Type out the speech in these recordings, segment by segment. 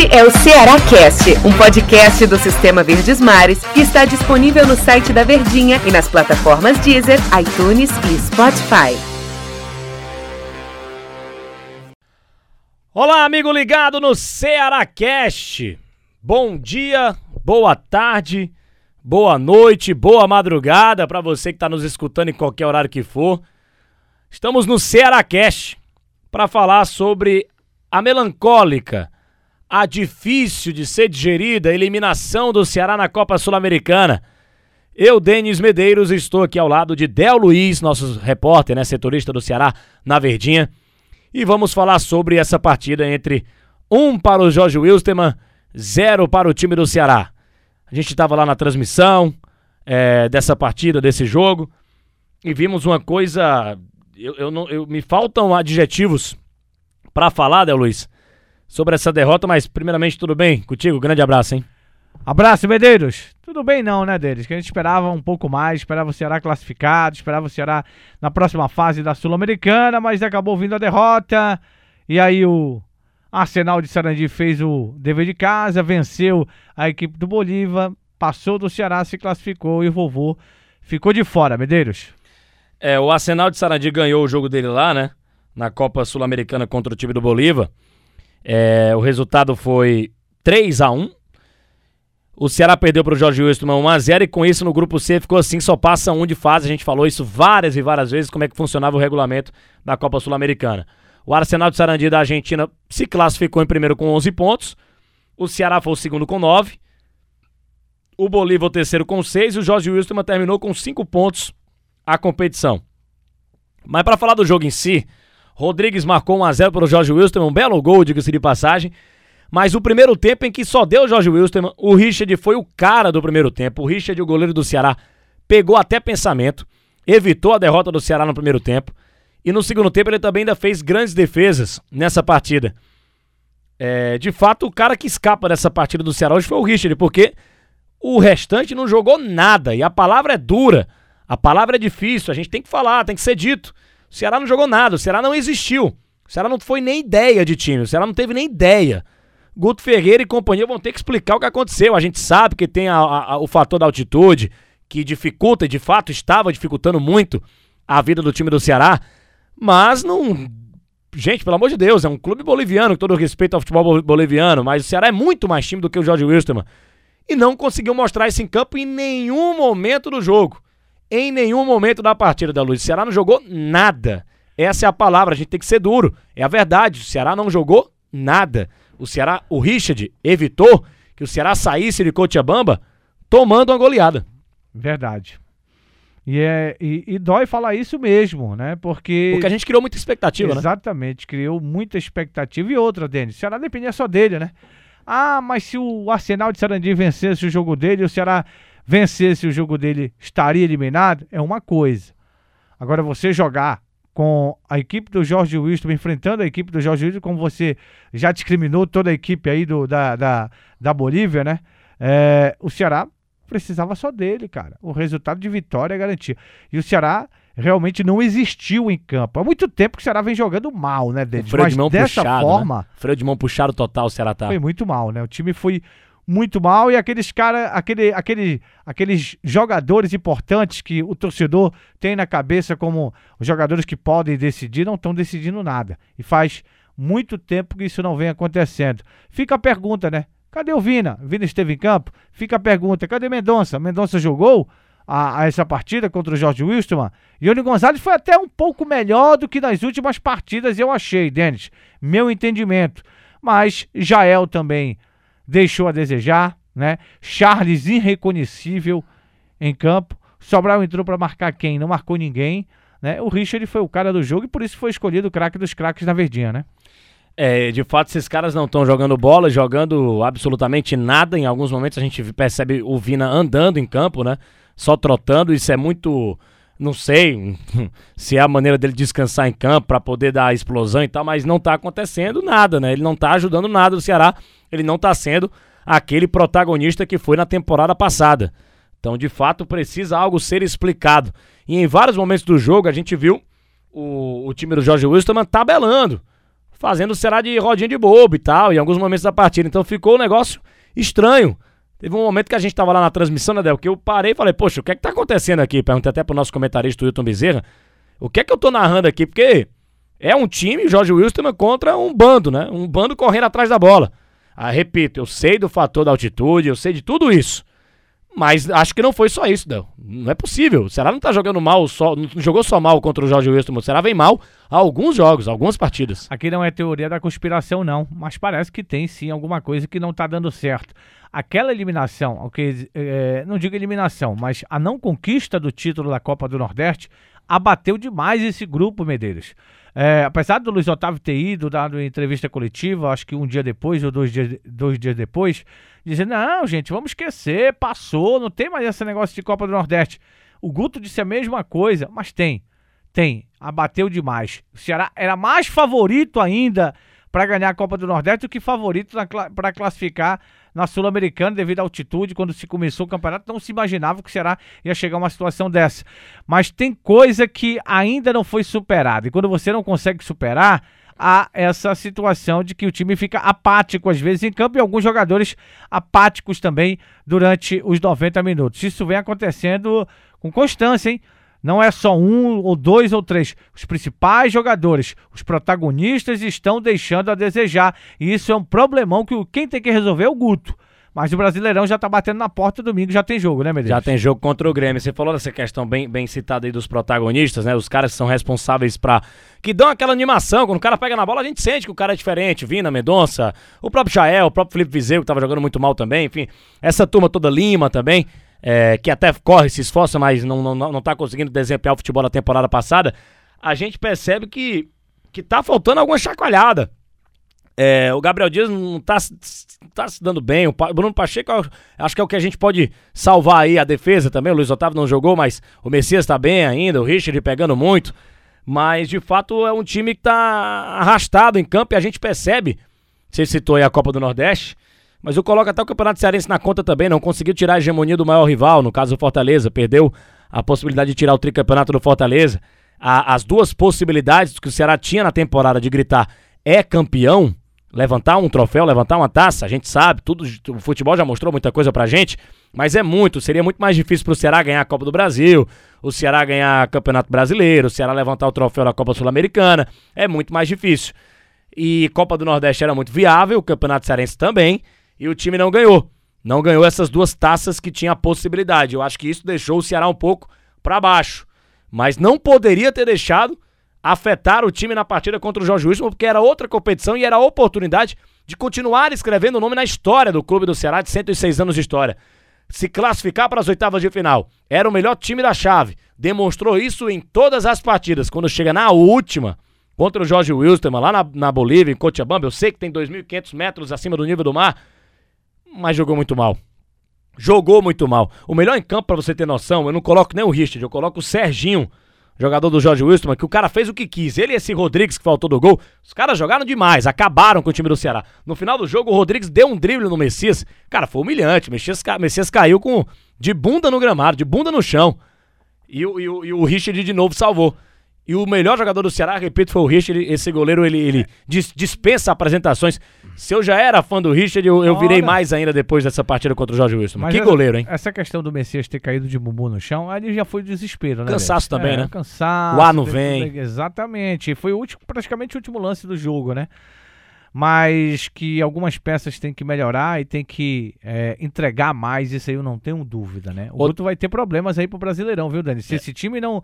Este é o Ceará Cast, um podcast do Sistema Verdes Mares que está disponível no site da Verdinha e nas plataformas Deezer, iTunes e Spotify. Olá, amigo ligado no Ceará Cast. Bom dia, boa tarde, boa noite, boa madrugada para você que está nos escutando em qualquer horário que for. Estamos no Ceará Cast para falar sobre a melancólica, a difícil de ser digerida eliminação do Ceará na Copa Sul-Americana. Eu, Denis Medeiros, estou aqui ao lado de Del Luiz, nosso repórter, né, setorista do Ceará na Verdinha, e vamos falar sobre essa partida entre um para o Jorge Wilstermann, zero para o time do Ceará. A gente estava lá na transmissão é, dessa partida, desse jogo, e vimos uma coisa. Eu, eu não, eu, me faltam adjetivos para falar, Del Luiz, sobre essa derrota, mas primeiramente tudo bem contigo? Grande abraço, hein? Abraço, Medeiros. Tudo bem não, né, deles? Que a gente esperava um pouco mais, esperava o Ceará classificado, esperava o Ceará na próxima fase da Sul-Americana, mas acabou vindo a derrota. E aí o Arsenal de Sarandi fez o dever de casa, venceu a equipe do Bolívar, passou do Ceará, se classificou e o vovô ficou de fora, Medeiros. É, o Arsenal de Sarandi ganhou o jogo dele lá, né? Na Copa Sul-Americana contra o time do Bolívar. É, o resultado foi 3 a 1 O Ceará perdeu para o Jorge Wilson 1x0 e com isso no grupo C ficou assim, só passa um de fase. A gente falou isso várias e várias vezes, como é que funcionava o regulamento da Copa Sul-Americana. O Arsenal de Sarandi da Argentina se classificou em primeiro com 11 pontos. O Ceará foi o segundo com 9. O Bolívar o terceiro com 6 e o Jorge Wilson terminou com 5 pontos a competição. Mas para falar do jogo em si, Rodrigues marcou 1x0 para o Jorge Wilson, um belo gol, diga-se de passagem. Mas o primeiro tempo em que só deu Jorge Wilson, o Richard foi o cara do primeiro tempo. O Richard, o goleiro do Ceará, pegou até pensamento, evitou a derrota do Ceará no primeiro tempo. E no segundo tempo ele também ainda fez grandes defesas nessa partida. É, de fato, o cara que escapa dessa partida do Ceará hoje foi o Richard, porque o restante não jogou nada. E a palavra é dura, a palavra é difícil, a gente tem que falar, tem que ser dito. O Ceará não jogou nada, o Ceará não existiu. O Ceará não foi nem ideia de time, o Ceará não teve nem ideia. Guto Ferreira e companhia vão ter que explicar o que aconteceu. A gente sabe que tem a, a, o fator da altitude, que dificulta, de fato estava dificultando muito a vida do time do Ceará, mas não. Gente, pelo amor de Deus, é um clube boliviano, com todo respeito ao futebol boliviano, mas o Ceará é muito mais time do que o Jorge Wilstermann. E não conseguiu mostrar isso em campo em nenhum momento do jogo. Em nenhum momento da partida da Luz. O Ceará não jogou nada. Essa é a palavra, a gente tem que ser duro. É a verdade. O Ceará não jogou nada o Ceará, o Richard evitou que o Ceará saísse de Cochabamba tomando uma goleada. Verdade. E, é, e, e, dói falar isso mesmo, né? Porque. Porque a gente criou muita expectativa, Exatamente, né? Exatamente, criou muita expectativa. E outra, Denis, o Ceará dependia só dele, né? Ah, mas se o Arsenal de Sarandi vencesse o jogo dele, o Ceará vencesse o jogo dele, estaria eliminado? É uma coisa. Agora, você jogar com a equipe do Jorge Wilson, enfrentando a equipe do Jorge Wilson, como você já discriminou toda a equipe aí do, da, da, da Bolívia, né? É, o Ceará precisava só dele, cara. O resultado de vitória é garantia. E o Ceará realmente não existiu em campo. Há muito tempo que o Ceará vem jogando mal, né, Denis? Mas de mão dessa puxado, né? forma... Né? Freio de mão puxado total o Ceará tá. Foi muito mal, né? O time foi muito mal e aqueles cara, aquele, aquele, aqueles jogadores importantes que o torcedor tem na cabeça como os jogadores que podem decidir não estão decidindo nada. E faz muito tempo que isso não vem acontecendo. Fica a pergunta, né? Cadê o Vina? Vina esteve em campo? Fica a pergunta, cadê Mendonça? Mendonça jogou a, a essa partida contra o Jorge Wilson? Ione Gonzalez foi até um pouco melhor do que nas últimas partidas, eu achei, Denis. Meu entendimento. Mas Jael também deixou a desejar, né? Charles irreconhecível em campo. Sobral entrou para marcar quem? Não marcou ninguém, né? O Richard foi o cara do jogo e por isso foi escolhido o craque dos craques na Verdinha, né? É, de fato, esses caras não estão jogando bola, jogando absolutamente nada. Em alguns momentos a gente percebe o Vina andando em campo, né? Só trotando. Isso é muito. Não sei se é a maneira dele descansar em campo para poder dar explosão e tal, mas não tá acontecendo nada, né? Ele não tá ajudando nada o Ceará ele não está sendo aquele protagonista que foi na temporada passada. Então, de fato, precisa algo ser explicado. E em vários momentos do jogo a gente viu o, o time do Jorge Wilstermann tabelando, fazendo o Ceará de rodinha de bobo e tal, em alguns momentos da partida. Então ficou um negócio estranho. Teve um momento que a gente tava lá na transmissão, né, Del, que eu parei e falei, poxa, o que é que tá acontecendo aqui? Perguntei até pro nosso comentarista, Wilton Bezerra, o que é que eu tô narrando aqui? Porque é um time, Jorge Wilson, contra um bando, né? Um bando correndo atrás da bola. Ah, repito, eu sei do fator da altitude, eu sei de tudo isso. Mas acho que não foi só isso, Del. Não é possível. O Ceará não tá jogando mal, só, não jogou só mal contra o Jorge Wilson. O Ceará vem mal há alguns jogos, algumas partidas. Aqui não é teoria da conspiração, não. Mas parece que tem sim alguma coisa que não tá dando certo. Aquela eliminação, okay, é, não digo eliminação, mas a não conquista do título da Copa do Nordeste abateu demais esse grupo, Medeiros. É, apesar do Luiz Otávio ter ido, dado entrevista coletiva, acho que um dia depois ou dois dias, dois dias depois, dizendo: não, gente, vamos esquecer, passou, não tem mais esse negócio de Copa do Nordeste. O Guto disse a mesma coisa, mas tem, tem, abateu demais. O Ceará era mais favorito ainda para ganhar a Copa do Nordeste do que favorito para classificar na Sul-Americana devido à altitude. Quando se começou o campeonato, não se imaginava que o Ceará ia chegar a uma situação dessa. Mas tem coisa que ainda não foi superada. E quando você não consegue superar, há essa situação de que o time fica apático às vezes em campo e alguns jogadores apáticos também durante os 90 minutos. Isso vem acontecendo com constância, hein? Não é só um ou dois ou três. Os principais jogadores, os protagonistas estão deixando a desejar. E isso é um problemão que quem tem que resolver é o Guto. Mas o Brasileirão já tá batendo na porta domingo, já tem jogo, né, Medeiros? Já tem jogo contra o Grêmio. Você falou dessa questão bem, bem citada aí dos protagonistas, né? Os caras que são responsáveis para que dão aquela animação. Quando o cara pega na bola, a gente sente que o cara é diferente. Vina, Mendonça, o próprio Jael, o próprio Felipe Vizeu, que tava jogando muito mal também. Enfim, essa turma toda Lima também é, que até corre, se esforça, mas não, não, não tá conseguindo desempenhar o futebol da temporada passada, a gente percebe que, que tá faltando alguma chacoalhada. É, o Gabriel Dias não tá, tá se dando bem. O Bruno Pacheco, acho que é o que a gente pode salvar aí a defesa também. O Luiz Otávio não jogou, mas o Messias tá bem ainda. O Richard pegando muito. Mas de fato é um time que tá arrastado em campo e a gente percebe. Você citou aí a Copa do Nordeste. Mas eu coloco até o Campeonato Cearense na conta também, não conseguiu tirar a hegemonia do maior rival, no caso o Fortaleza, perdeu a possibilidade de tirar o tricampeonato do Fortaleza. A, as duas possibilidades que o Ceará tinha na temporada de gritar é campeão, levantar um troféu, levantar uma taça, a gente sabe, tudo, o futebol já mostrou muita coisa pra gente, mas é muito, seria muito mais difícil pro Ceará ganhar a Copa do Brasil, o Ceará ganhar Campeonato Brasileiro, o Ceará levantar o troféu da Copa Sul-Americana, é muito mais difícil. E Copa do Nordeste era muito viável, o Campeonato Cearense também, e o time não ganhou. Não ganhou essas duas taças que tinha a possibilidade. Eu acho que isso deixou o Ceará um pouco para baixo. Mas não poderia ter deixado afetar o time na partida contra o Jorge Wilson, porque era outra competição e era a oportunidade de continuar escrevendo o nome na história do clube do Ceará de 106 anos de história. Se classificar para as oitavas de final. Era o melhor time da chave. Demonstrou isso em todas as partidas. Quando chega na última, contra o Jorge Wilson, lá na, na Bolívia, em Cochabamba, eu sei que tem 2.500 metros acima do nível do mar, mas jogou muito mal. Jogou muito mal. O melhor em campo, para você ter noção, eu não coloco nem o Richard, eu coloco o Serginho, jogador do Jorge Wilson, que o cara fez o que quis. Ele e esse Rodrigues que faltou do gol, os caras jogaram demais, acabaram com o time do Ceará. No final do jogo, o Rodrigues deu um drible no Messias. Cara, foi humilhante. O Messias, Messias caiu com de bunda no gramado, de bunda no chão. E, e, e o Richard de novo salvou. E o melhor jogador do Ceará, repito, foi o Richard. Esse goleiro, ele, ele dis, dispensa apresentações. Se eu já era fã do Richard, eu, eu virei mais ainda depois dessa partida contra o Jorge Wilson. Mas que essa, goleiro, hein? Essa questão do Messias ter caído de bumbum no chão, ali já foi desespero, né? Cansaço também, é, né? Cansaço. O ar não vem. Exatamente. Foi o último, praticamente o último lance do jogo, né? Mas que algumas peças têm que melhorar e tem que é, entregar mais, isso aí eu não tenho dúvida, né? O Guto vai ter problemas aí pro Brasileirão, viu, Dani? Se é. esse time não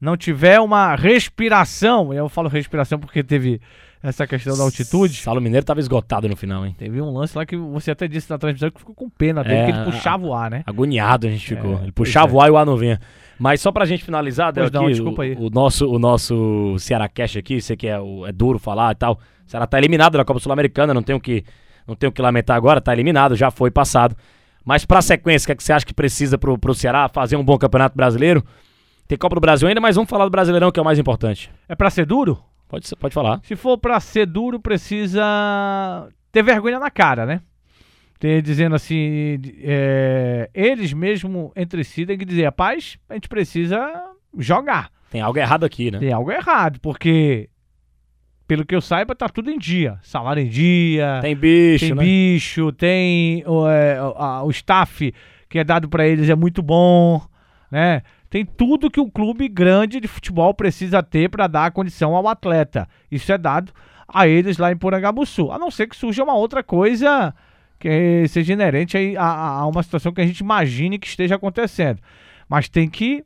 não tiver uma respiração, eu falo respiração porque teve essa questão da altitude. Salo Mineiro estava esgotado no final, hein? Teve um lance lá que você até disse na transmissão que ficou com pena dele, é, que ele puxava o ar, né? Agoniado a gente ficou. É, ele puxava é. o ar e o ar não vinha. Mas só pra gente finalizar, Del, não, aqui, desculpa aí. O, o, nosso, o nosso Ceará Cash aqui, sei que é, o, é duro falar e tal. O Ceará tá eliminado da Copa Sul-Americana, não tenho que não tenho que lamentar agora, tá eliminado, já foi passado. Mas pra sequência, o que, é que você acha que precisa pro, pro Ceará fazer um bom campeonato brasileiro? Tem Copa do Brasil ainda, mas vamos falar do Brasileirão, que é o mais importante. É pra ser duro? Pode, pode falar. Se for pra ser duro, precisa ter vergonha na cara, né? Ter, dizendo assim, é, eles mesmo entre si têm que dizer, rapaz, a gente precisa jogar. Tem algo errado aqui, né? Tem algo errado, porque pelo que eu saiba, tá tudo em dia. Salário em dia. Tem bicho, tem né? bicho, tem o, é, a- o staff que é dado para eles é muito bom, né? Tem tudo que um clube grande de futebol precisa ter para dar condição ao atleta. Isso é dado a eles lá em Porangabuçu. A não ser que surja uma outra coisa que seja inerente a, a- a uma situação que a gente imagine que esteja acontecendo. Mas tem que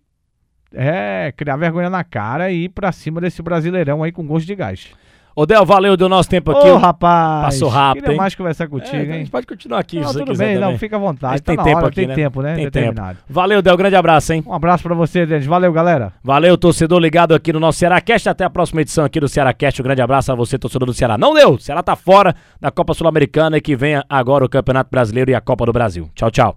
é, criar vergonha na cara e ir pra cima desse brasileirão aí com gosto de gás. Ô, Del, valeu, deu nosso tempo aqui. Ô, rapaz! Passou rápido, Queria hein? mais conversar É, contigo, a hein? gente pode continuar aqui, Não, tudo bem, não, fica à vontade. Tá tem tempo hora, aqui, tem né? tempo, né? Tem tempo. Determinado. Valeu, Del, grande abraço, hein? Um abraço pra você, Denis. Valeu, galera. Valeu, torcedor ligado aqui no nosso Cearacast. Até a próxima edição aqui do Cearacast. Um grande abraço a você, torcedor do Ceará. Não deu! O Ceará tá fora da Copa Sul-Americana e que venha agora o Campeonato Brasileiro e a Copa do Brasil. Tchau, tchau.